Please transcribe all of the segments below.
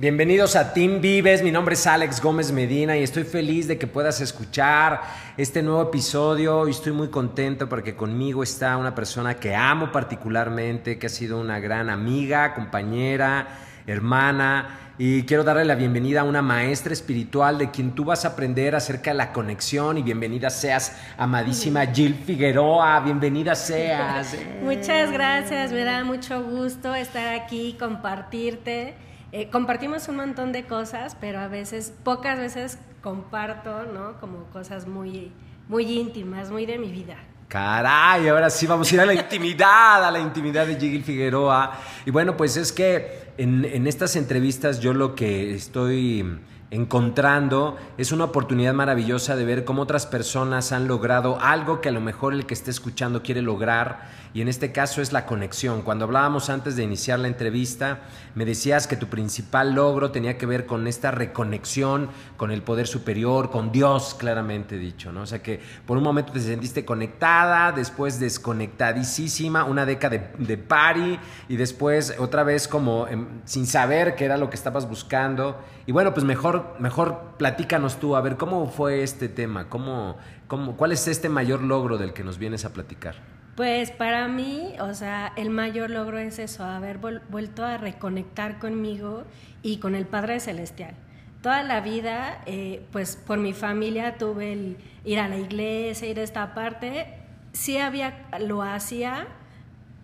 Bienvenidos a Team Vives, mi nombre es Alex Gómez Medina y estoy feliz de que puedas escuchar este nuevo episodio. Y estoy muy contento porque conmigo está una persona que amo particularmente, que ha sido una gran amiga, compañera, hermana. Y quiero darle la bienvenida a una maestra espiritual de quien tú vas a aprender acerca de la conexión. Y bienvenida seas, amadísima Jill Figueroa, bienvenida seas. Muchas gracias, me da mucho gusto estar aquí, compartirte eh, compartimos un montón de cosas, pero a veces, pocas veces comparto, ¿no? Como cosas muy, muy íntimas, muy de mi vida. Caray, ahora sí vamos a ir a la intimidad, a la intimidad de Jigil Figueroa. Y bueno, pues es que en, en estas entrevistas yo lo que estoy encontrando es una oportunidad maravillosa de ver cómo otras personas han logrado algo que a lo mejor el que esté escuchando quiere lograr y en este caso es la conexión. Cuando hablábamos antes de iniciar la entrevista, me decías que tu principal logro tenía que ver con esta reconexión con el poder superior, con Dios, claramente dicho, ¿no? O sea que por un momento te sentiste conectada, después desconectadísima, una década de, de party y después otra vez como em, sin saber qué era lo que estabas buscando. Y bueno, pues mejor, mejor platícanos tú, a ver, ¿cómo fue este tema? ¿Cómo, cómo, ¿Cuál es este mayor logro del que nos vienes a platicar? Pues para mí, o sea, el mayor logro es eso, haber vuelto a reconectar conmigo y con el Padre Celestial. Toda la vida, eh, pues por mi familia tuve el ir a la iglesia, ir a esta parte, sí había, lo hacía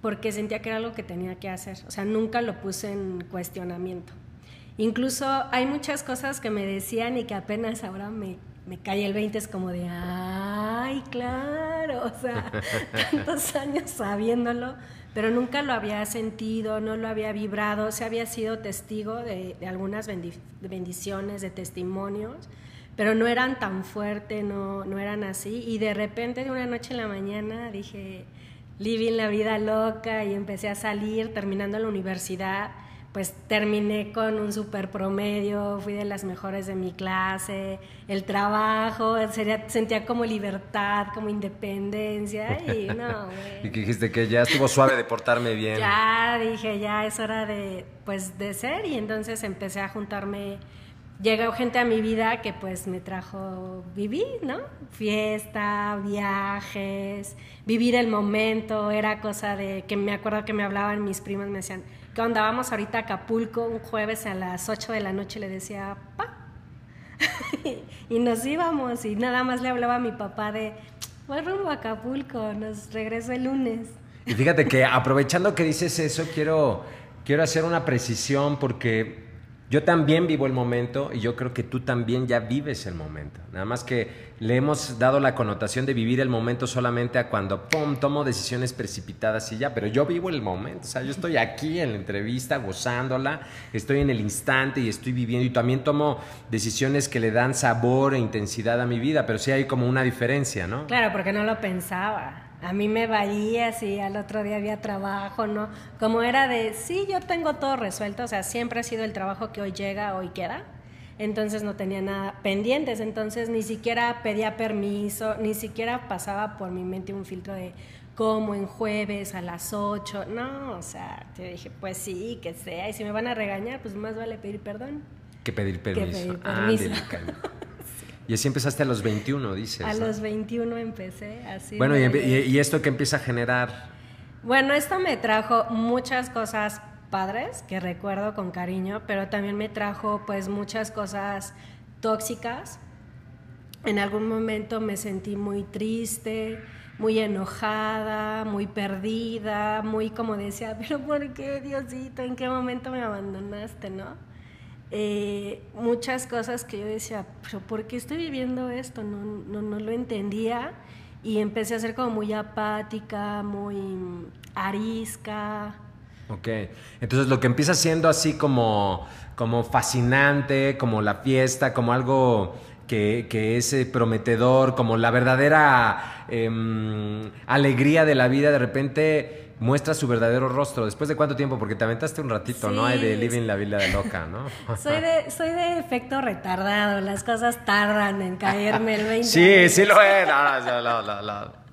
porque sentía que era algo que tenía que hacer, o sea, nunca lo puse en cuestionamiento. Incluso hay muchas cosas que me decían y que apenas ahora me me cae el 20, es como de, ay, claro, o sea, tantos años sabiéndolo, pero nunca lo había sentido, no lo había vibrado, se había sido testigo de, algunas bendiciones, de testimonios, pero no eran tan fuertes, no, no eran así, y de repente de una noche en la mañana dije, living la vida loca, y empecé a salir terminando la universidad, pues terminé con un super promedio, fui de las mejores de mi clase, el trabajo, sentía como libertad, como independencia y no, Y que dijiste que ya estuvo suave de portarme bien. Ya dije, ya es hora de, pues, de ser y entonces empecé a juntarme, llegó gente a mi vida que pues me trajo vivir, ¿no? Fiesta, viajes, vivir el momento, era cosa de que me acuerdo que me hablaban mis primas, me decían, ¿qué onda? Vamos ahorita a Acapulco un jueves a las 8 de la noche, le decía, pa. y nos íbamos y nada más le hablaba a mi papá de, voy rumbo a Acapulco, nos regreso el lunes. Y fíjate que aprovechando que dices eso, quiero, quiero hacer una precisión porque yo también vivo el momento y yo creo que tú también ya vives el momento. Nada más que le hemos dado la connotación de vivir el momento solamente a cuando, ¡pum!, tomo decisiones precipitadas y ya. Pero yo vivo el momento. O sea, yo estoy aquí en la entrevista gozándola, estoy en el instante y estoy viviendo. Y también tomo decisiones que le dan sabor e intensidad a mi vida. Pero sí hay como una diferencia, ¿no? Claro, porque no lo pensaba a mí me valía si al otro día había trabajo, ¿no? Como era de, sí, yo tengo todo resuelto, o sea, siempre ha sido el trabajo que hoy llega, hoy queda. Entonces no tenía nada pendientes, entonces ni siquiera pedía permiso, ni siquiera pasaba por mi mente un filtro de como en jueves a las 8. No, o sea, te dije, pues sí, que sea, y si me van a regañar, pues más vale pedir perdón. Que pedir permiso. Que pedir permiso. Y así empezaste a los 21, dices. A los 21 empecé, así. Bueno, y, esto que empieza a generar? Bueno, esto me trajo muchas cosas padres que recuerdo con cariño, pero también me trajo pues muchas cosas tóxicas. En algún momento me sentí muy triste, muy enojada, muy perdida, muy como decía, pero ¿por qué Diosito? ¿En qué momento me abandonaste, no? Eh, muchas cosas que yo decía, pero ¿por qué estoy viviendo esto? No, no, no lo entendía y empecé a ser como muy apática, muy arisca. Ok, entonces lo que empieza siendo así como, como fascinante, como la fiesta, como algo que, que es eh, prometedor, como la verdadera em, alegría de la vida, de repente muestra su verdadero rostro. ¿Después de cuánto tiempo? Porque te aventaste un ratito, ¿no? Hay de living la vida de loca, ¿no? soy, de, soy de efecto retardado. Las cosas tardan en caerme el 20. sí, sí lo es. No, no, no,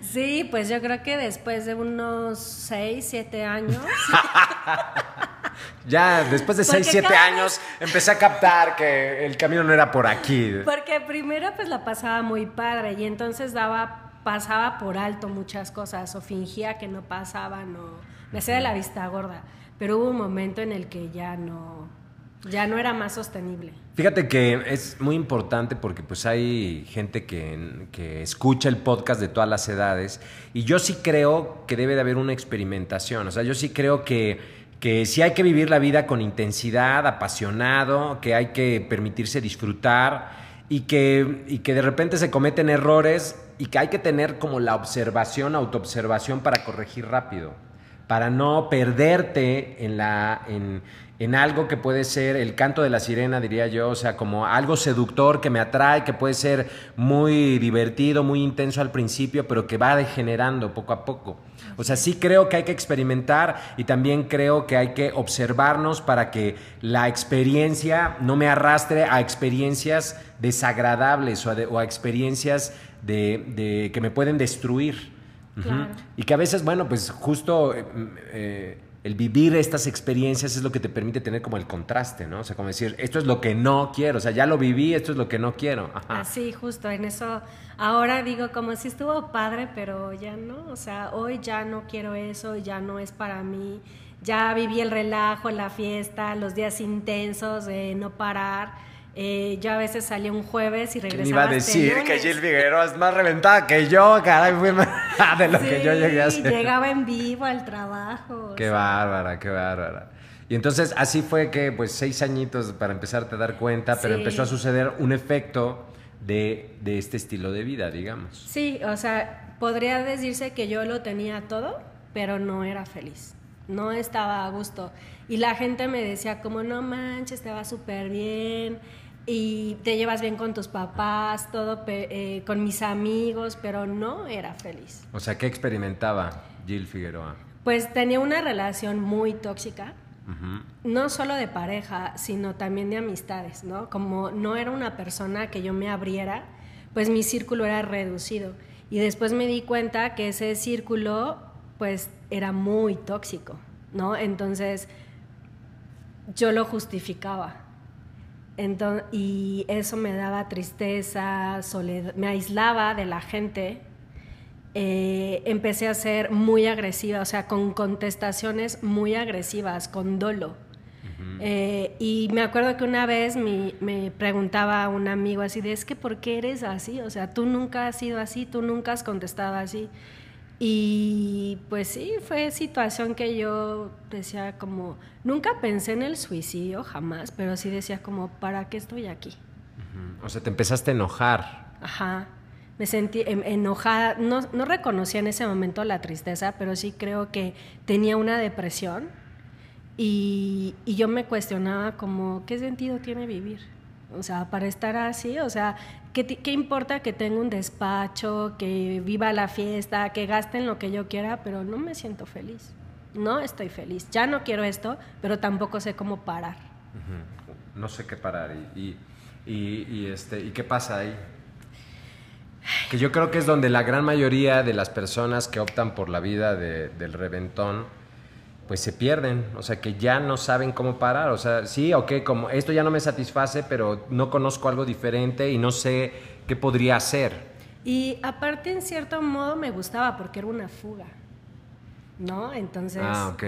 sí, pues yo creo que después de unos 6, 7 años. ya después de 6, 7 años empecé a captar que el camino no era por aquí. Porque primero pues la pasaba muy padre y entonces daba, pasaba por alto muchas cosas o fingía que no pasaban o me hacía de la vista gorda. Pero hubo un momento en el que ya no, ya no era más sostenible. Fíjate que es muy importante porque pues hay gente que, que, escucha el podcast de todas las edades y yo sí creo que debe de haber una experimentación, o sea, yo sí creo que, que sí hay que vivir la vida con intensidad, apasionado, que hay que permitirse disfrutar y que, y que de repente se cometen errores y que hay que tener como la observación, autoobservación para corregir rápido, para no perderte en la... En, en algo que puede ser el canto de la sirena, diría yo, o sea, como algo seductor que me atrae, que puede ser muy divertido, muy intenso al principio, pero que va degenerando poco a poco. O sea, sí creo que hay que experimentar y también creo que hay que observarnos para que la experiencia no me arrastre a experiencias desagradables o a, experiencias de, que me pueden destruir. Y que a veces, bueno, pues justo... Eh, eh, el vivir estas experiencias es lo que te permite tener como el contraste, ¿no? O sea, como decir, esto es lo que no quiero, o sea, ya lo viví, esto es lo que no quiero. Así, justo, en eso, ahora digo, como si estuvo padre, pero ya no, o sea, hoy ya no quiero eso, ya no es para mí, ya viví el relajo, la fiesta, los días intensos de no parar eh, yo a veces salía un jueves y regresaba. Me iba a decir que Jill Figueroa es más reventada que yo, caray, fue más de lo que yo llegué a hacer. Llegaba en vivo al trabajo. Qué bárbara, qué bárbara. Y entonces así fue que, pues, seis añitos para empezarte a dar cuenta, pero empezó a suceder un efecto de, de este estilo de vida, digamos. Sí, o sea, podría decirse que yo lo tenía todo, pero no era feliz no estaba a gusto. Y la gente me decía como, no manches, te va súper bien, y te llevas bien con tus papás, todo eh, con mis amigos, pero no era feliz. O sea, ¿qué experimentaba Jill Figueroa? Pues tenía una relación muy tóxica, no solo de pareja, sino también de amistades, ¿no? Como no era una persona que yo me abriera, pues mi círculo era reducido. Y después me di cuenta que ese círculo, pues, era muy tóxico, ¿no? Entonces, yo lo justificaba y eso me daba tristeza, soledad, me aislaba de la gente. Eh, empecé a ser muy agresiva, o sea, con contestaciones muy agresivas, con dolo. Eh, y me acuerdo que una vez me preguntaba un amigo así de, es que ¿por qué eres así? O sea, tú nunca has sido así, tú nunca has contestado así. Y pues sí, fue situación que yo decía como, nunca pensé en el suicidio jamás, pero sí decía como, ¿para qué estoy aquí? O sea, te empezaste a enojar. Ajá, me sentí enojada, no, no reconocía en ese momento la tristeza, pero sí creo que tenía una depresión y, y yo me cuestionaba como, ¿qué sentido tiene vivir? O sea, para estar así, o sea, ¿qué, importa que tenga un despacho, que viva la fiesta, que gaste en lo que yo quiera, pero no me siento feliz? No estoy feliz. Ya no quiero esto, pero tampoco sé cómo parar. No sé qué parar. Y, y, este, ¿Y qué pasa ahí? Que yo creo que es donde la gran mayoría de las personas que optan por la vida del reventón pues se pierden, o sea, que ya no saben cómo parar, o sea, sí, ok, como esto ya no me satisface, pero no conozco algo diferente y no sé qué podría hacer. Y aparte, en cierto modo, me gustaba porque era una fuga, ¿no? Entonces... Ah, ok.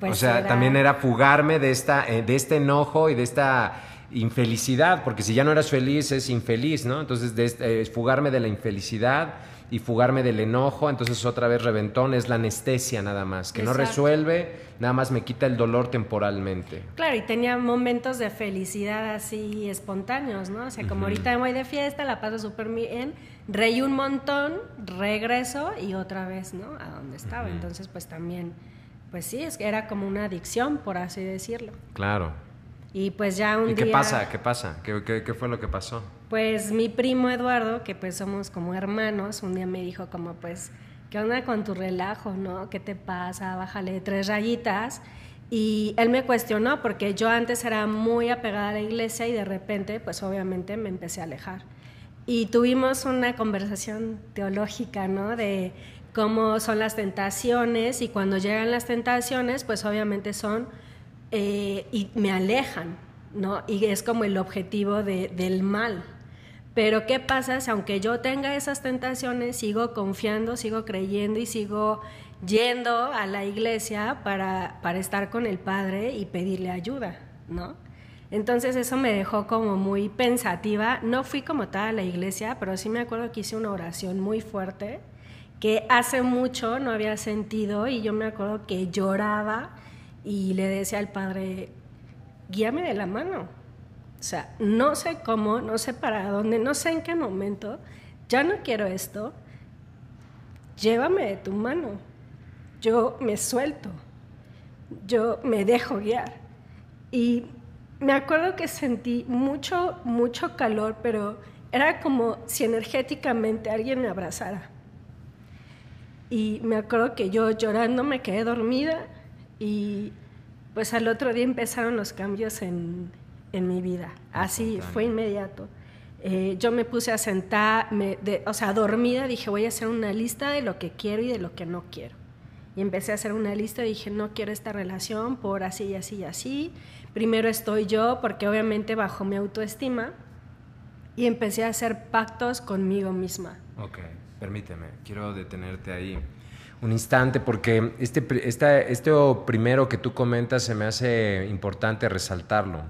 Pues o sea, también era fugarme de, esta, eh, de este enojo y de esta infelicidad, porque si ya no eras feliz, es infeliz, ¿no? Entonces, de este, fugarme de la infelicidad y fugarme del enojo, entonces otra vez reventón, es la anestesia nada más, que no resuelve, nada más me quita el dolor temporalmente. Claro, y tenía momentos de felicidad así espontáneos, ¿no? O sea, como ahorita me voy de fiesta, la paso súper bien, reí un montón, regreso y otra vez, ¿no? A donde estaba. Entonces, pues también, pues sí, es que era como una adicción, por así decirlo. Claro. Y pues ya un ¿Y qué pasa? ¿Qué pasa? ¿Qué, qué, fue lo que pasó? Pues mi primo Eduardo, que pues somos como hermanos, un día me dijo como pues, ¿qué onda con tu relajo, no? ¿Qué te pasa? Bájale tres rayitas. Y él me cuestionó porque yo antes era muy apegada a la iglesia y de repente pues obviamente me empecé a alejar. Y tuvimos una conversación teológica, ¿no? De cómo son las tentaciones y cuando llegan las tentaciones pues obviamente son eh, y me alejan, ¿no? Y es como el objetivo del mal. Pero ¿qué pasa si aunque yo tenga esas tentaciones, sigo confiando, sigo creyendo y sigo yendo a la iglesia para, para estar con el Padre y pedirle ayuda, ¿no? Entonces eso me dejó como muy pensativa. No fui como tal a la iglesia, pero sí me acuerdo que hice una oración muy fuerte que hace mucho no había sentido y yo me acuerdo que lloraba y le decía al Padre, guíame de la mano. O sea, no sé cómo, no sé para dónde, no sé en qué momento, ya no quiero esto, llévame de tu mano. Yo me suelto, yo me dejo guiar. Y me acuerdo que sentí mucho, mucho calor, pero era como si energéticamente alguien me abrazara. Y me acuerdo que yo llorando me quedé dormida y pues al otro día empezaron los cambios en, en mi vida. Así fue inmediato. Eh, yo me puse a sentar, o sea, dormida, dije voy a hacer una lista de lo que quiero y de lo que no quiero. Y empecé a hacer una lista y dije no quiero esta relación por así y así y así primero estoy yo, porque obviamente bajo mi autoestima, y empecé a hacer pactos conmigo misma. Ok, permíteme, quiero detenerte ahí un instante porque este, esta, este primero que tú comentas se me hace importante resaltarlo.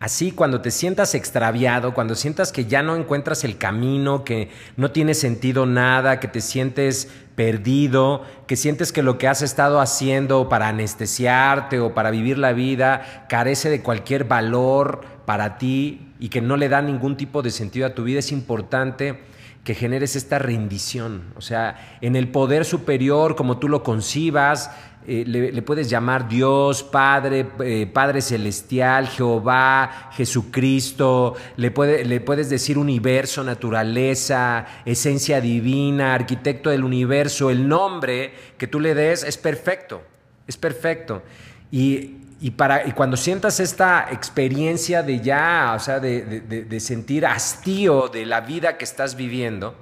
Así, cuando te sientas extraviado, cuando sientas que ya no encuentras el camino, que no tiene sentido nada, que te sientes perdido, que sientes que lo que has estado haciendo para anestesiarte o para vivir la vida carece de cualquier valor para ti y que no le da ningún tipo de sentido a tu vida, es importante que generes esta rendición. O sea, en el poder superior, como tú lo concibas, eh, le, puedes llamar Dios, Padre, eh, Padre Celestial, Jehová, Jesucristo, le, le puedes decir universo, naturaleza, esencia divina, arquitecto del universo, el nombre que tú le des es perfecto, es perfecto. Y, para, y cuando sientas esta experiencia de ya, o sea, de, de sentir hastío de la vida que estás viviendo,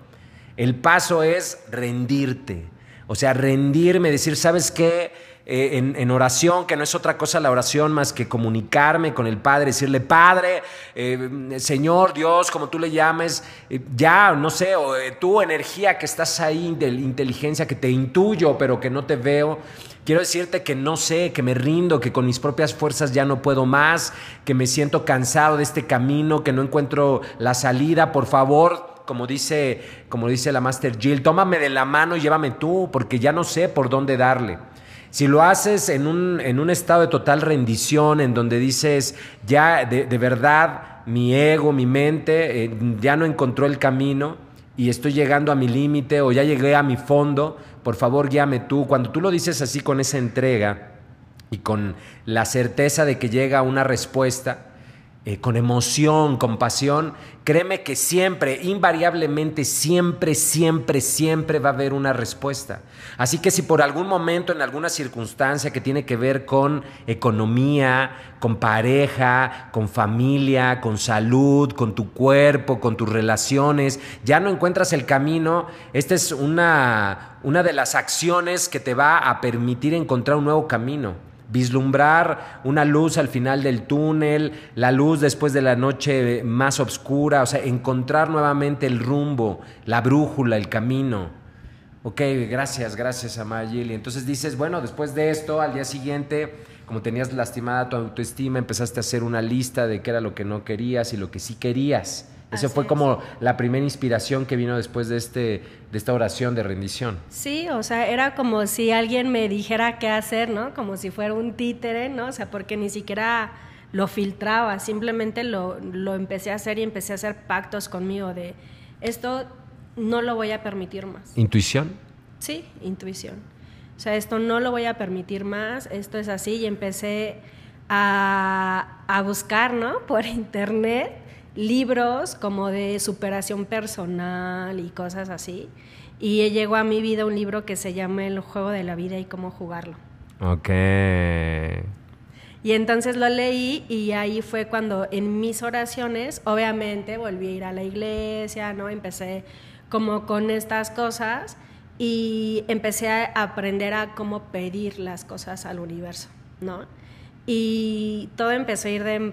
el paso es rendirte o sea, rendirme, decir, ¿sabes qué? Eh, en, oración, que no es otra cosa la oración más que comunicarme con el Padre, decirle, Padre, eh, Señor, Dios, como tú le llames, eh, ya, no sé, o tu energía que estás ahí, de inteligencia que te intuyo, pero que no te veo. Quiero decirte que no sé, que me rindo, que con mis propias fuerzas ya no puedo más, que me siento cansado de este camino, que no encuentro la salida. Por favor, como dice, como dice la Master Jill, tómame de la mano y llévame tú, porque ya no sé por dónde darle. Si lo haces en un, en un estado de total rendición, en donde dices, ya de, verdad, mi ego, mi mente, eh, ya no encontró el camino y estoy llegando a mi límite o ya llegué a mi fondo, por favor guíame tú. Cuando tú lo dices así con esa entrega y con la certeza de que llega una respuesta, eh, con emoción, con pasión, créeme que siempre, invariablemente, siempre, siempre, siempre va a haber una respuesta. Así que si por algún momento, en alguna circunstancia que tiene que ver con economía, con pareja, con familia, con salud, con tu cuerpo, con tus relaciones, ya no encuentras el camino, esta es una, una de las acciones que te va a permitir encontrar un nuevo camino vislumbrar una luz al final del túnel, la luz después de la noche más oscura, o sea, encontrar nuevamente el rumbo, la brújula, el camino. Ok, gracias, gracias, Amayil. Y entonces dices, bueno, después de esto, al día siguiente, como tenías lastimada tu autoestima, empezaste a hacer una lista de qué era lo que no querías y lo que sí querías. Esa fue como la primera inspiración que vino después de, este, de esta oración de rendición. Sí, o sea, era como si alguien me dijera qué hacer, ¿no? Como si fuera un títere, ¿no? O sea, porque ni siquiera lo filtraba, simplemente lo, lo empecé a hacer y empecé a hacer pactos conmigo de esto no lo voy a permitir más. ¿Intuición? Sí, intuición. O sea, esto no lo voy a permitir más, esto es así y empecé a, a buscar, ¿no? Por internet libros como de superación personal y cosas así. Y llegó a mi vida un libro que se llama El juego de la vida y cómo jugarlo. Ok. Y entonces lo leí y ahí fue cuando en mis oraciones, obviamente volví a ir a la iglesia, ¿no? Empecé como con estas cosas y empecé a aprender a cómo pedir las cosas al universo, ¿no? y todo empezó a ir de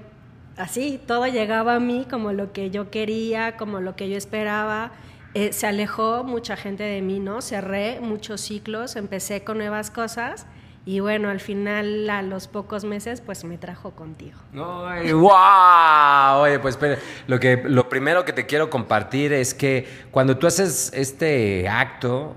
así, todo llegaba a mí como lo que yo quería, como lo que yo esperaba. Eh, se alejó mucha gente de mí, ¿no? Cerré muchos ciclos, empecé con nuevas cosas y bueno, al final, a los pocos meses, pues me trajo contigo. ¡Ay, wow! Oye, pues lo, que, lo primero que te quiero compartir es que cuando tú haces este acto,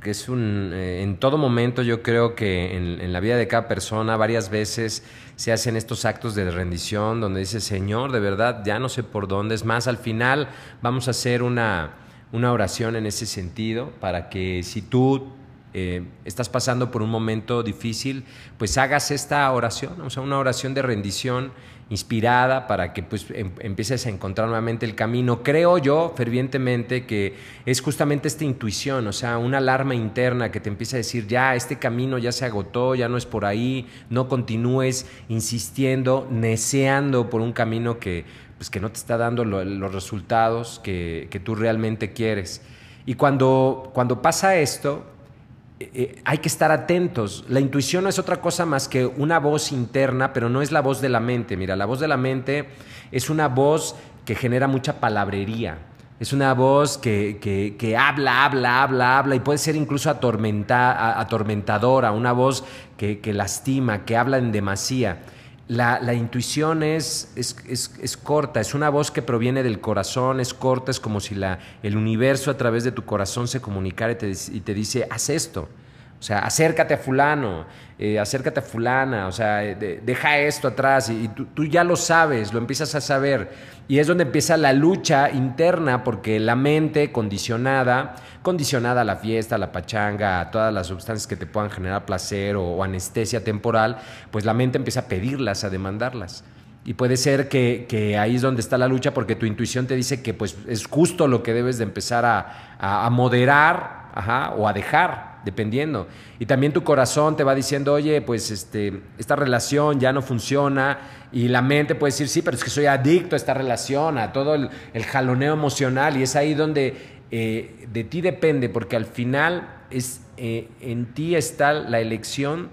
que es un, eh, en todo momento yo creo que en, la vida de cada persona varias veces se hacen estos actos de rendición donde dice, Señor, de verdad, ya no sé por dónde. Es más, al final vamos a hacer una, una oración en ese sentido para que si tú eh, estás pasando por un momento difícil, pues hagas esta oración, o sea, una oración de rendición inspirada para que pues em, empieces a encontrar nuevamente el camino. Creo yo fervientemente que es justamente esta intuición, o sea, una alarma interna que te empieza a decir, ya, este camino ya se agotó, ya no es por ahí, no continúes insistiendo, neceando por un camino que, pues, que no te está dando los resultados que, que, tú realmente quieres. Y cuando, cuando pasa esto, eh, hay que estar atentos. La intuición no es otra cosa más que una voz interna, pero no es la voz de la mente. Mira, la voz de la mente es una voz que genera mucha palabrería. Es una voz que, que, habla, habla, habla, habla y puede ser incluso atormentadora, una voz que, lastima, que habla en demasía. La, intuición es, es, corta, es una voz que proviene del corazón, es corta, es como si la, el universo a través de tu corazón se comunicara y te, y te dice, haz esto. O sea, acércate a fulano, eh, acércate a fulana, o sea, deja esto atrás y, tú, ya lo sabes, lo empiezas a saber. Y es donde empieza la lucha interna porque la mente condicionada, condicionada a la fiesta, a la pachanga, a todas las sustancias que te puedan generar placer o, anestesia temporal, pues la mente empieza a pedirlas, a demandarlas. Y puede ser que, ahí es donde está la lucha porque tu intuición te dice que pues es justo lo que debes de empezar a, moderar o a dejar dependiendo. Y también tu corazón te va diciendo, oye, pues este, esta relación ya no funciona. Y la mente puede decir, sí, pero es que soy adicto a esta relación, a todo el, jaloneo emocional. Y es ahí donde eh, de ti depende, porque al final es, eh, en ti está la elección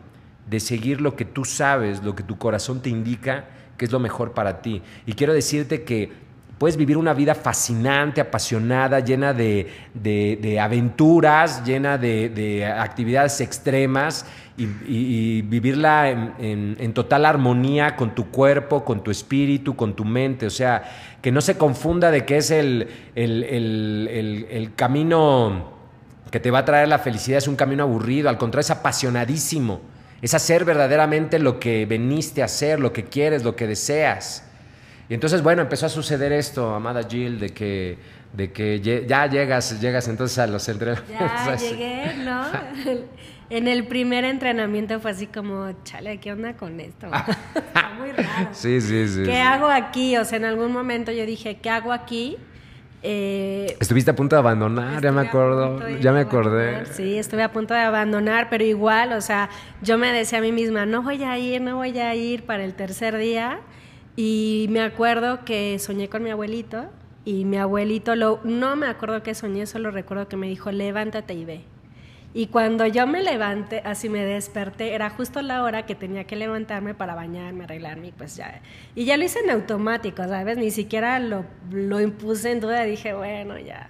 de seguir lo que tú sabes, lo que tu corazón te indica que es lo mejor para ti. Y quiero decirte que Puedes vivir una vida fascinante, apasionada, llena de, aventuras, llena de, actividades extremas y, vivirla en, total armonía con tu cuerpo, con tu espíritu, con tu mente. O sea, que no se confunda de que es el, el camino que te va a traer la felicidad, es un camino aburrido, al contrario, es apasionadísimo. Es hacer verdaderamente lo que veniste a hacer, lo que quieres, lo que deseas. Y entonces, bueno, empezó a suceder esto, amada Jill, de que, de que ya llegas, llegas entonces a los entrenamientos. Ya llegué, ¿no? en el primer entrenamiento fue así como, chale, ¿qué onda con esto? Está muy raro. Sí, sí, sí. ¿Qué hago aquí? O sea, en algún momento yo dije, ¿qué hago aquí? Eh, Estuviste a punto de abandonar, ya me acuerdo, ya me acordé. Sí, estuve a punto de abandonar, pero igual, o sea, yo me decía a mí misma, no voy a ir, no voy a ir para el tercer día. Y me acuerdo que soñé con mi abuelito y mi abuelito, lo, no me acuerdo que soñé, solo recuerdo que me dijo, levántate y ve. Y cuando yo me levanté, así me desperté, era justo la hora que tenía que levantarme para bañarme, arreglarme, y pues ya. Y ya lo hice en automático, ¿sabes? Ni siquiera lo, lo impuse en duda, dije, bueno, ya.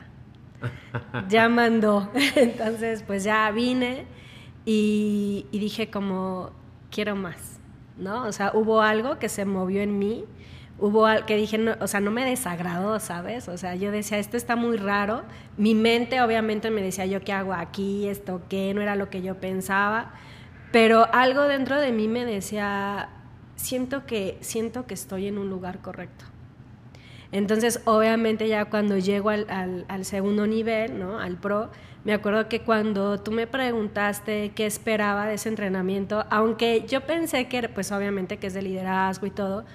Ya mandó. Entonces, pues ya vine y, y dije como, quiero más ¿no? O sea, hubo algo que se movió en mí, hubo algo que dije, o sea, no me desagradó, ¿sabes? O sea, yo decía, esto está muy raro. Mi mente obviamente me decía, yo qué hago aquí, esto qué, no era lo que yo pensaba, pero algo dentro de mí me decía, siento que, siento que estoy en un lugar correcto. Entonces, obviamente ya cuando llego al, al segundo nivel, ¿no? Al pro, me acuerdo que cuando tú me preguntaste qué esperaba de ese entrenamiento, aunque yo pensé que, pues obviamente que es de liderazgo y todo,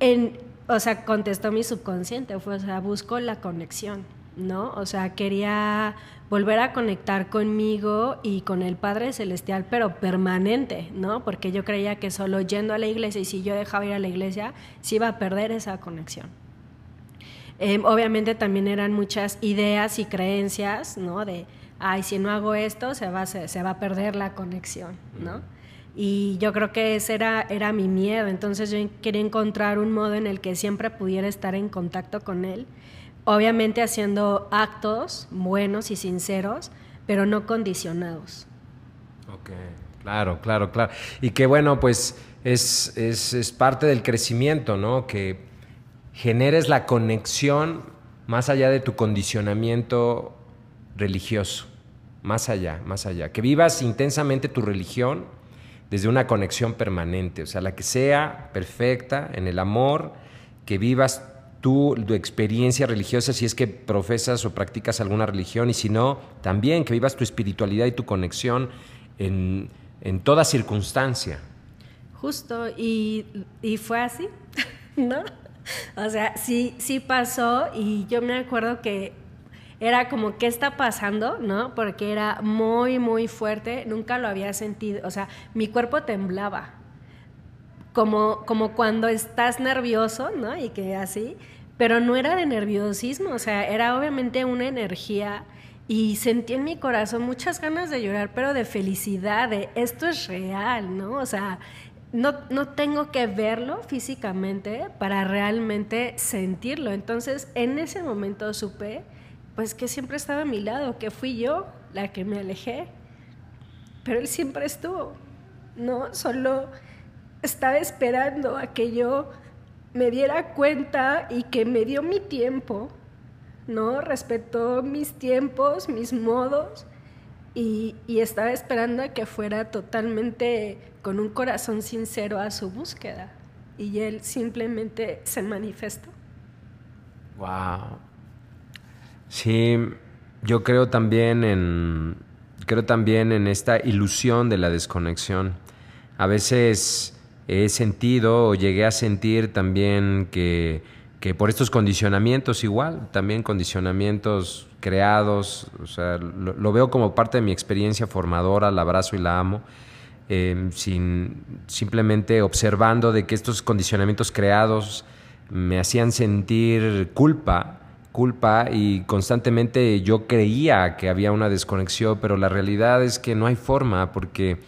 en, o sea, contestó mi subconsciente, fue, o sea, busco la conexión, ¿no? O sea, quería volver a conectar conmigo y con el Padre Celestial, pero permanente, ¿no? Porque yo creía que solo yendo a la iglesia y si yo dejaba ir a la iglesia, se iba a perder esa conexión. Em, obviamente también eran muchas ideas y creencias, ¿no? De, ay, si no hago esto, se va, se, va a perder la conexión, ¿no? Y yo creo que ese era, era mi miedo. Entonces yo quería encontrar un modo en el que siempre pudiera estar en contacto con él. Obviamente haciendo actos buenos y sinceros, pero no condicionados. Ok, claro, claro, claro. Y que bueno, pues es, es parte del crecimiento, ¿no? Que generes la conexión más allá de tu condicionamiento religioso, más allá, más allá. Que vivas intensamente tu religión desde una conexión permanente, o sea, la que sea perfecta en el amor, que vivas tu experiencia religiosa, si es que profesas o practicas alguna religión, y si no, también que vivas tu espiritualidad y tu conexión en, toda circunstancia. Justo, y, y fue así, ¿no? O sea, sí, sí pasó y yo me acuerdo que era como, ¿qué está pasando? ¿No? Porque era muy, muy fuerte, nunca lo había sentido, o sea, mi cuerpo temblaba, como, como cuando estás nervioso, ¿no? Y que así, pero no era de nerviosismo, o sea, era obviamente una energía y sentí en mi corazón muchas ganas de llorar, pero de felicidad, de esto es real, ¿no? O sea, no, no, tengo que verlo físicamente para realmente sentirlo. Entonces, en ese momento supe pues que siempre estaba a mi lado, que fui yo la que me alejé, pero él siempre estuvo, ¿no? Solo estaba esperando a que yo me diera cuenta y que me dio mi tiempo, ¿no? Respetó mis tiempos, mis modos y, y estaba esperando a que fuera totalmente con un corazón sincero a su búsqueda y él simplemente se manifestó. Wow. Sí, yo creo también en creo también en esta ilusión de la desconexión. A veces he sentido o llegué a sentir también que, que por estos condicionamientos igual, también condicionamientos creados, o sea, lo, veo como parte de mi experiencia formadora, la abrazo y la amo, em, sin, simplemente observando de que estos condicionamientos creados me hacían sentir culpa culpa y constantemente yo creía que había una desconexión, pero la realidad es que no hay forma porque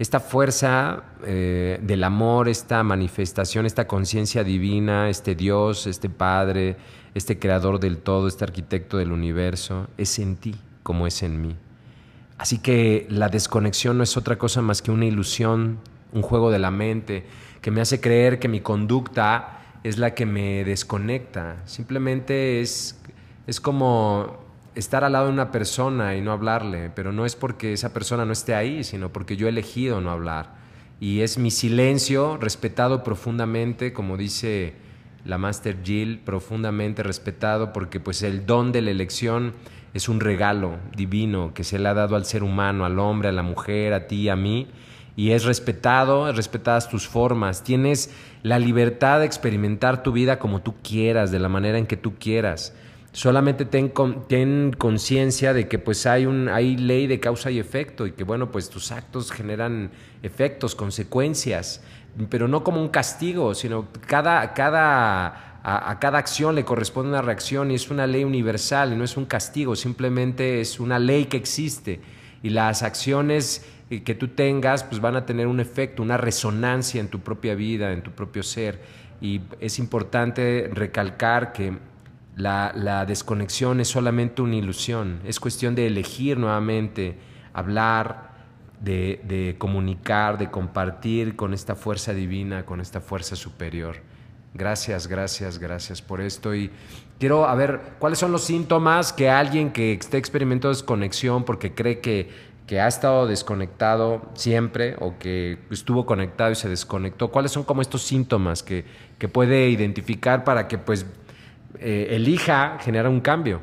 esta fuerza eh, del amor, esta manifestación, esta conciencia divina, este Dios, este Padre, este creador del todo, este arquitecto del universo, es en ti como es en mí. Así que la desconexión no es otra cosa más que una ilusión, un juego de la mente que me hace creer que mi conducta es la que me desconecta. Simplemente es, es como estar al lado de una persona y no hablarle, pero no es porque esa persona no esté ahí, sino porque yo he elegido no hablar. Y es mi silencio respetado profundamente, como dice la Master Jill, profundamente respetado, porque pues el don de la elección es un regalo divino que se le ha dado al ser humano, al hombre, a la mujer, a ti, a mí, y es respetado, respetadas tus formas, tienes la libertad de experimentar tu vida como tú quieras, de la manera en que tú quieras. Solamente ten, ten conciencia de que pues hay, un, hay ley de causa y efecto y que bueno, pues tus actos generan efectos, consecuencias, pero no como un castigo, sino cada, cada, a, cada acción le corresponde una reacción y es una ley universal y no es un castigo, simplemente es una ley que existe y las acciones que tú tengas, pues van a tener un efecto, una resonancia en tu propia vida, en tu propio ser. Y es importante recalcar que la, desconexión es solamente una ilusión, es cuestión de elegir nuevamente, hablar, de, comunicar, de compartir con esta fuerza divina, con esta fuerza superior. Gracias, gracias, gracias por esto. Y quiero a ver cuáles son los síntomas que alguien que esté experimentando desconexión porque cree que que ha estado desconectado siempre o que estuvo conectado y se desconectó? ¿Cuáles son como estos síntomas que, puede identificar para que pues eh, elija generar un cambio?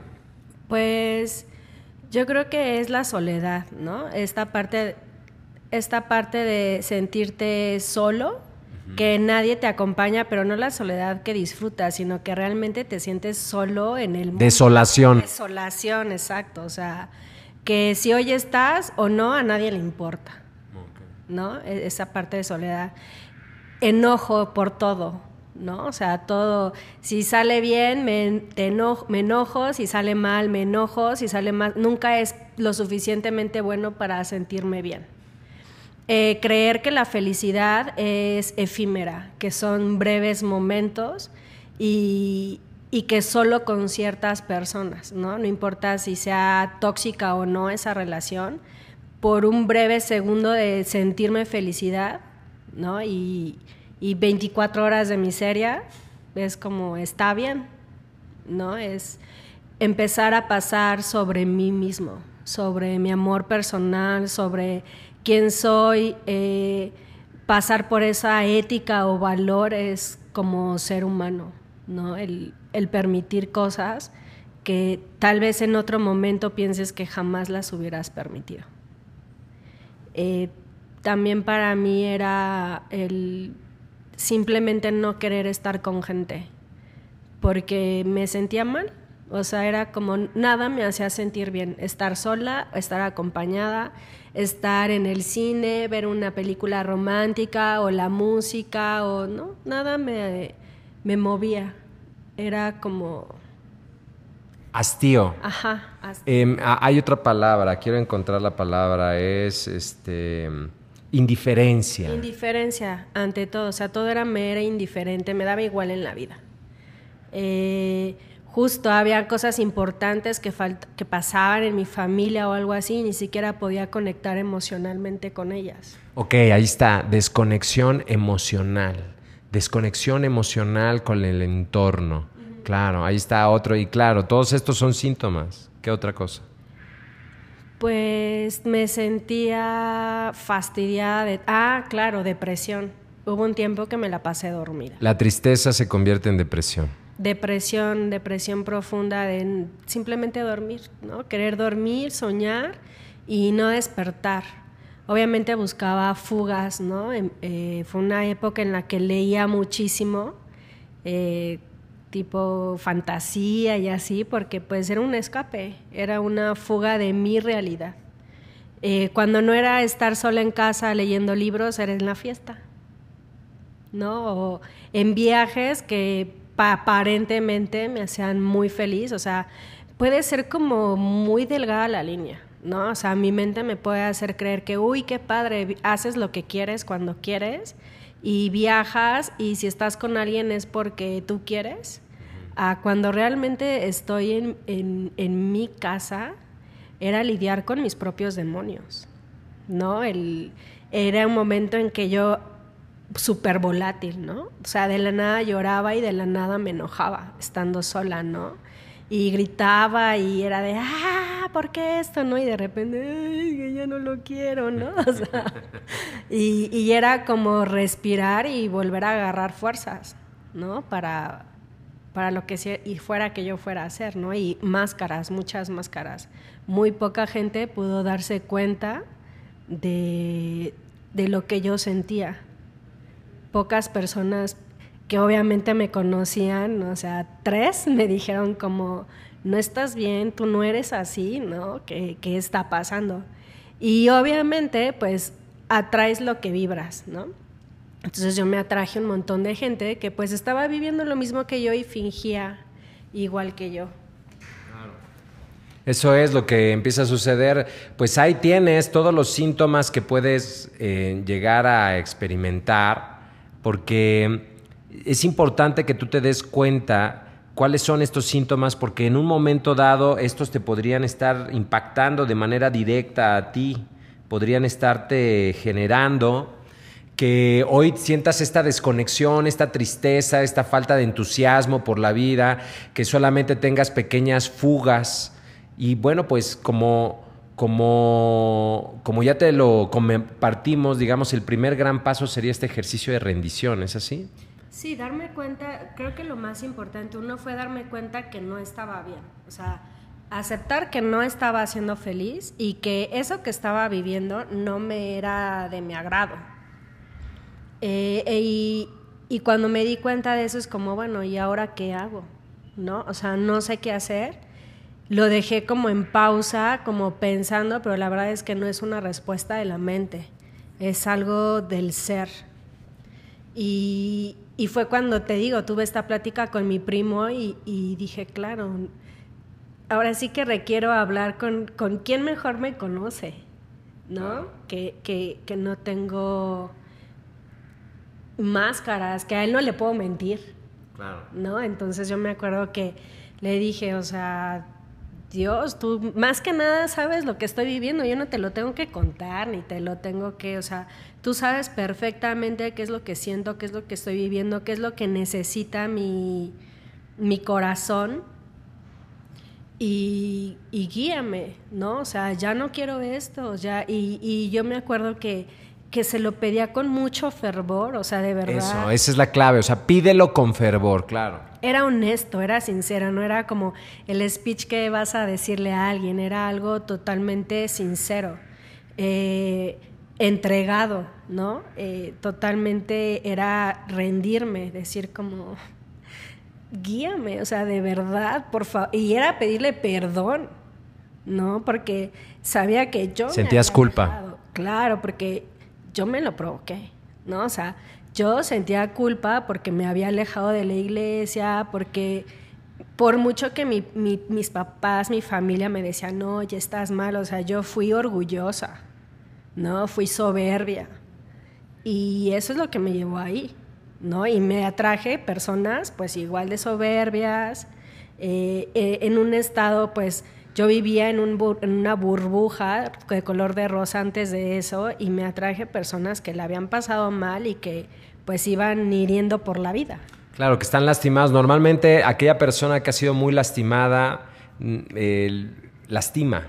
Pues yo creo que es la soledad, ¿no? Esta parte, esta parte de sentirte solo, que nadie te acompaña, pero no la soledad que disfrutas, sino que realmente te sientes solo en el mundo. Desolación. Desolación, exacto. O sea, que si hoy estás o no, a nadie le importa. ¿No? E-, esa parte de soledad. Enojo por todo, ¿no? O sea, todo, si sale bien, me, enojo, me enojo, si sale mal, me enojo, si sale mal, nunca es lo suficientemente bueno para sentirme bien. Eh, creer que la felicidad es efímera, que son breves momentos y, y que solo con ciertas personas, ¿no? No importa si sea tóxica o no esa relación, por un breve segundo de sentirme felicidad, ¿no? Y, y 24 horas de miseria, es como, está bien, ¿no? Es empezar a pasar sobre mí mismo, sobre mi amor personal, sobre quién soy, eh, pasar por esa ética o valores como ser humano, ¿no? El, permitir cosas que tal vez en otro momento pienses que jamás las hubieras permitido. Eh, también para mí era el simplemente no querer estar con gente, porque me sentía mal, o sea, era como nada me hacía sentir bien, estar sola, estar acompañada, estar en el cine, ver una película romántica o la música o no, nada me, me movía. Era como... Hastío. Ajá. Em, hay otra palabra, quiero encontrar la palabra, es este indiferencia. Indiferencia, ante todo. O sea, todo era, me era indiferente, me daba igual en la vida. Eh, justo había cosas importantes que, que pasaban en mi familia o algo así, y ni siquiera podía conectar emocionalmente con ellas. Ok, ahí está, desconexión emocional, desconexión emocional con el entorno. Claro, ahí está otro, y claro, todos estos son síntomas. ¿Qué otra cosa? Pues me sentía fastidiada de... Ah, claro, depresión. Hubo un tiempo que me la pasé dormida. La tristeza se convierte en depresión depresión, depresión profunda de simplemente dormir, ¿no? Querer dormir, soñar y no despertar. Obviamente buscaba fugas, ¿no? Eh, fue una época en la que leía muchísimo, eh, tipo fantasía y así, porque pues era un escape, era una fuga de mi realidad. Eh, cuando no era estar sola en casa leyendo libros, era en la fiesta, ¿no? O en viajes que aparentemente me hacían muy feliz, o sea, puede ser como muy delgada la línea, ¿no? O sea, mi mente me puede hacer creer que, uy, qué padre, haces lo que quieres cuando quieres y viajas y si estás con alguien es porque tú quieres. a cuando realmente estoy en, en, en, mi casa, era lidiar con mis propios demonios, ¿no? El, era un momento en que yo súper volátil, ¿no? O sea, de la nada lloraba y de la nada me enojaba estando sola, ¿no? Y gritaba y era de, ah, ¿por qué esto, no? Y de repente, ay, ya no lo quiero, ¿no? O sea, y, y, era como respirar y volver a agarrar fuerzas, ¿no? Para, para lo que y fuera que yo fuera a hacer, ¿no? Y máscaras, muchas máscaras. Muy poca gente pudo darse cuenta de, de lo que yo sentía pocas personas que obviamente me conocían, o sea, tres me dijeron como, no estás bien, tú no eres así, ¿no? ¿Qué, qué está pasando? Y obviamente, pues, atraes lo que vibras, ¿no? Entonces yo me atraje un montón de gente que pues estaba viviendo lo mismo que yo y fingía igual que yo. Eso es lo que empieza a suceder. Pues ahí tienes todos los síntomas que puedes eh, llegar a experimentar porque es importante que tú te des cuenta cuáles son estos síntomas, porque en un momento dado estos te podrían estar impactando de manera directa a ti, podrían estarte generando que hoy sientas esta desconexión, esta tristeza, esta falta de entusiasmo por la vida, que solamente tengas pequeñas fugas. Y bueno, pues como como, como ya te lo compartimos, digamos, el primer gran paso sería este ejercicio de rendición, ¿es así? Sí, darme cuenta, creo que lo más importante, uno fue darme cuenta que no estaba bien, o sea, aceptar que no estaba siendo feliz y que eso que estaba viviendo no me era de mi agrado. Eh, e, y, y cuando me di cuenta de eso es como, bueno, ¿y ahora qué hago? ¿No? O sea, no sé qué hacer lo dejé como en pausa, como pensando, pero la verdad es que no es una respuesta de la mente, es algo del ser. Y, fue cuando te digo, tuve esta plática con mi primo y, dije, claro, ahora sí que requiero hablar con, con quien mejor me conoce, ¿no? Que, que, que no tengo máscaras, que a él no le puedo mentir. Claro. ¿No? Entonces yo me acuerdo que le dije, o sea, Dios, tú más que nada sabes lo que estoy viviendo, yo no te lo tengo que contar, ni te lo tengo que, o sea, tú sabes perfectamente qué es lo que siento, qué es lo que estoy viviendo, qué es lo que necesita mi, mi corazón y, guíame, ¿no? O sea, ya no quiero esto, ya, y, y yo me acuerdo que que se lo pedía con mucho fervor, o sea, de verdad. Eso, esa es la clave, o sea, pídelo con fervor, claro. Era honesto, era sincero, no era como el speech que vas a decirle a alguien, era algo totalmente sincero, eh, entregado, ¿no? Eh, totalmente era rendirme, decir como, guíame, o sea, de verdad, por favor, y era pedirle perdón, ¿no? Porque sabía que yo... Sentías culpa. Claro, porque yo me lo provoqué, ¿no? O sea, yo sentía culpa porque me había alejado de la iglesia, porque por mucho que mis papás, mi familia me decían, no, ya estás mal, o sea, yo fui orgullosa, ¿no? Fui soberbia. Y eso es lo que me llevó ahí, ¿no? Y me atraje personas, pues, igual de soberbias, eh, eh, en un estado, pues, yo vivía en, un en, una burbuja de color de rosa antes de eso y me atraje personas que la habían pasado mal y que pues iban hiriendo por la vida. Claro, que están lastimados. Normalmente aquella persona que ha sido muy lastimada, mm, lastima.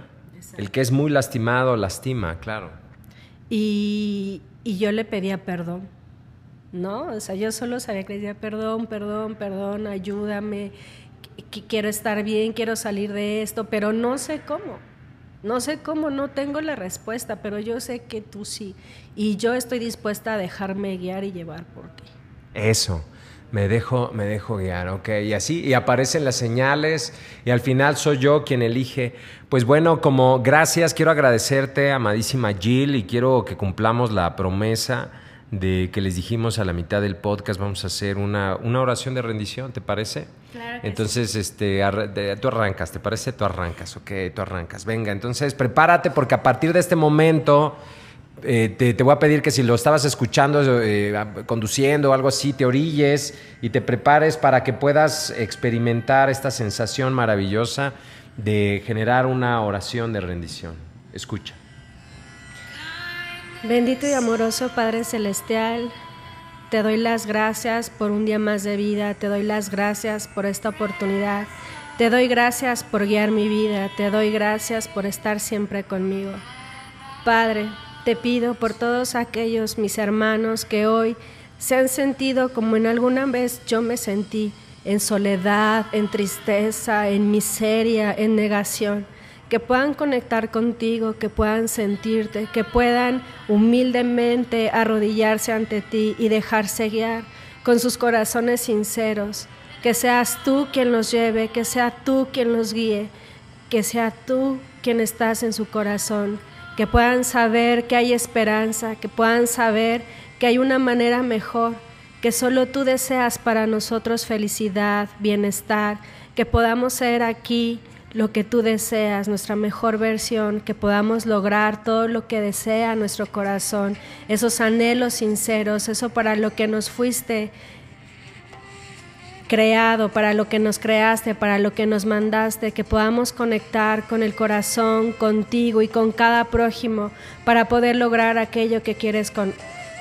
El que es muy lastimado, lastima, claro. Y, y yo le pedía perdón, ¿no? O sea, yo solo sabía que le decía perdón, perdón, perdón, ayúdame quiero estar bien, quiero salir de esto, pero no sé cómo. No sé cómo, no tengo la respuesta, pero yo sé que tú sí. Y yo estoy dispuesta a dejarme guiar y llevar por ti. Eso, me dejo, me dejo guiar, ok. Y así, y aparecen las señales, y al final soy yo quien elige. Pues bueno, como gracias, quiero agradecerte, amadísima Jill, y quiero que cumplamos la promesa de que les dijimos a la mitad del podcast, vamos a hacer una, una oración de rendición, ¿te parece? Claro entonces, este, tú arrancas, ¿te parece? Tú arrancas, ok, tú arrancas. Venga, entonces prepárate porque a partir de este momento eh, te, te, voy a pedir que si lo estabas escuchando, eh, conduciendo o algo así, te orilles y te prepares para que puedas experimentar esta sensación maravillosa de generar una oración de rendición. Escucha. Bendito y amoroso Padre Celestial, te doy las gracias por un día más de vida, te doy las gracias por esta oportunidad, te doy gracias por guiar mi vida, te doy gracias por estar siempre conmigo. Padre, te pido por todos aquellos mis hermanos que hoy se han sentido como en alguna vez yo me sentí, en soledad, en tristeza, en miseria, en negación que puedan conectar contigo, que puedan sentirte, que puedan humildemente arrodillarse ante ti y dejarse guiar con sus corazones sinceros. Que seas tú quien los lleve, que sea tú quien los guíe, que sea tú quien estás en su corazón, que puedan saber que hay esperanza, que puedan saber que hay una manera mejor, que solo tú deseas para nosotros felicidad, bienestar, que podamos ser aquí lo que tú deseas, nuestra mejor versión, que podamos lograr todo lo que desea nuestro corazón, esos anhelos sinceros, eso para lo que nos fuiste creado, para lo que nos creaste, para lo que nos mandaste, que podamos conectar con el corazón, contigo y con cada prójimo para poder lograr aquello que quieres con,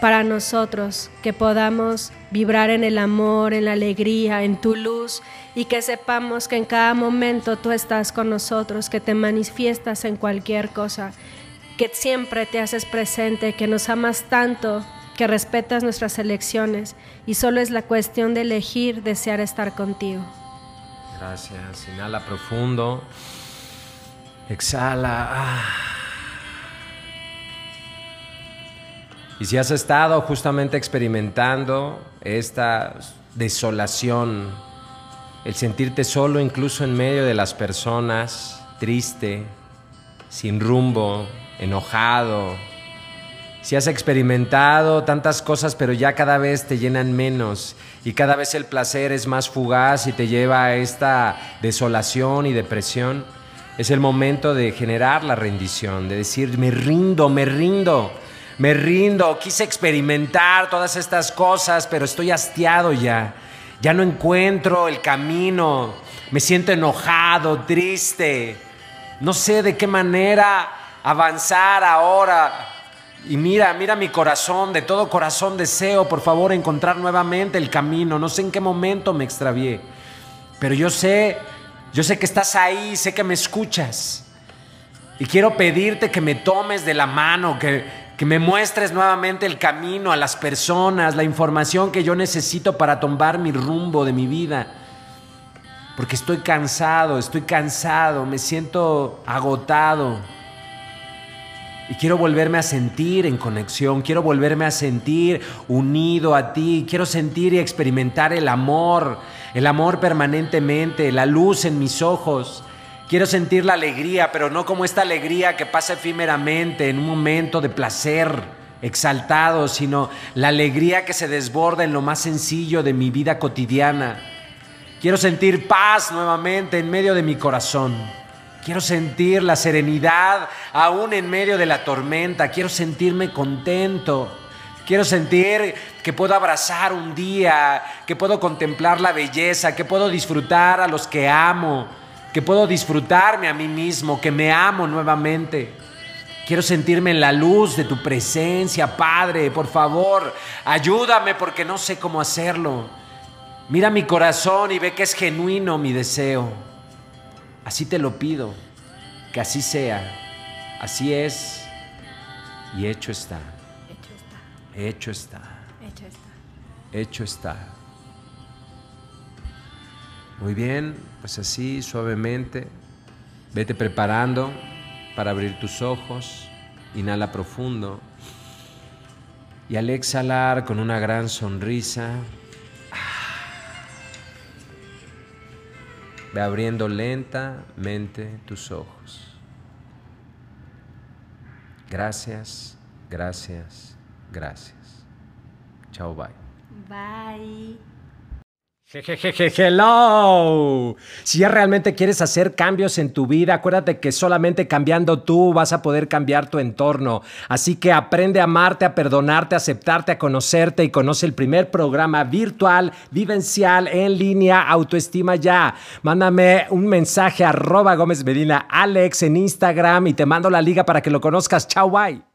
para nosotros, que podamos vibrar en el amor, en la alegría, en tu luz y que sepamos que en cada momento tú estás con nosotros, que te manifiestas en cualquier cosa, que siempre te haces presente, que nos amas tanto, que respetas nuestras elecciones y solo es la cuestión de elegir desear estar contigo. Gracias. Inhala profundo. Exhala. Ah. Y si has estado justamente experimentando esta desolación, el sentirte solo incluso en medio de las personas, triste, sin rumbo, enojado. Si has experimentado tantas cosas pero ya cada vez te llenan menos y cada vez el placer es más fugaz y te lleva a esta desolación y depresión, Es el momento de generar la rendición, de decir, me rindo, me rindo, me rindo, quise experimentar todas estas cosas, pero estoy hastiado ya. Ya no encuentro el camino, me siento enojado, triste. No sé de qué manera avanzar ahora. Y mira, mira mi corazón, de todo corazón deseo, por favor, encontrar nuevamente el camino. No sé en qué momento me extravié, pero yo sé, yo sé que estás ahí, sé que me escuchas. Y quiero pedirte que me tomes de la mano, que, que me muestres nuevamente el camino a las personas, la información que yo necesito para tomar mi rumbo de mi vida. Porque estoy cansado, estoy cansado, me siento agotado. Y quiero volverme a sentir en conexión, quiero volverme a sentir unido a ti, quiero sentir y experimentar el amor, el amor permanentemente, la luz en mis ojos. Quiero sentir la alegría, pero no como esta alegría que pasa efímeramente en un momento de placer exaltado, sino la alegría que se desborda en lo más sencillo de mi vida cotidiana. Quiero sentir paz nuevamente en medio de mi corazón. Quiero sentir la serenidad aún en medio de la tormenta. Quiero sentirme contento. Quiero sentir que puedo abrazar un día, que puedo contemplar la belleza, que puedo disfrutar a los que amo, que puedo disfrutarme a mí mismo, que me amo nuevamente. Quiero sentirme en la luz de tu presencia, Padre. Por favor, ayúdame porque no sé cómo hacerlo. Mira mi corazón y ve que es genuino mi deseo. Así te lo pido, que así sea. Así es y hecho está. Hecho está. Hecho está. Hecho está. Muy bien, pues así suavemente. Vete preparando para abrir tus ojos. Inhala profundo. Y al exhalar con una gran sonrisa, Ve abriendo lentamente tus ojos. Gracias, gracias, gracias. Chao, bye. Bye. Hello. Si ya realmente quieres hacer cambios en tu vida, acuérdate que solamente cambiando tú vas a poder cambiar tu entorno. Así que aprende a amarte, a perdonarte, a aceptarte, a conocerte y conoce el primer programa virtual, vivencial, en línea, autoestima ya. Mándame un mensaje a arroba Gómez Medina Alex en Instagram y te mando la liga para que lo conozcas. Chao, bye.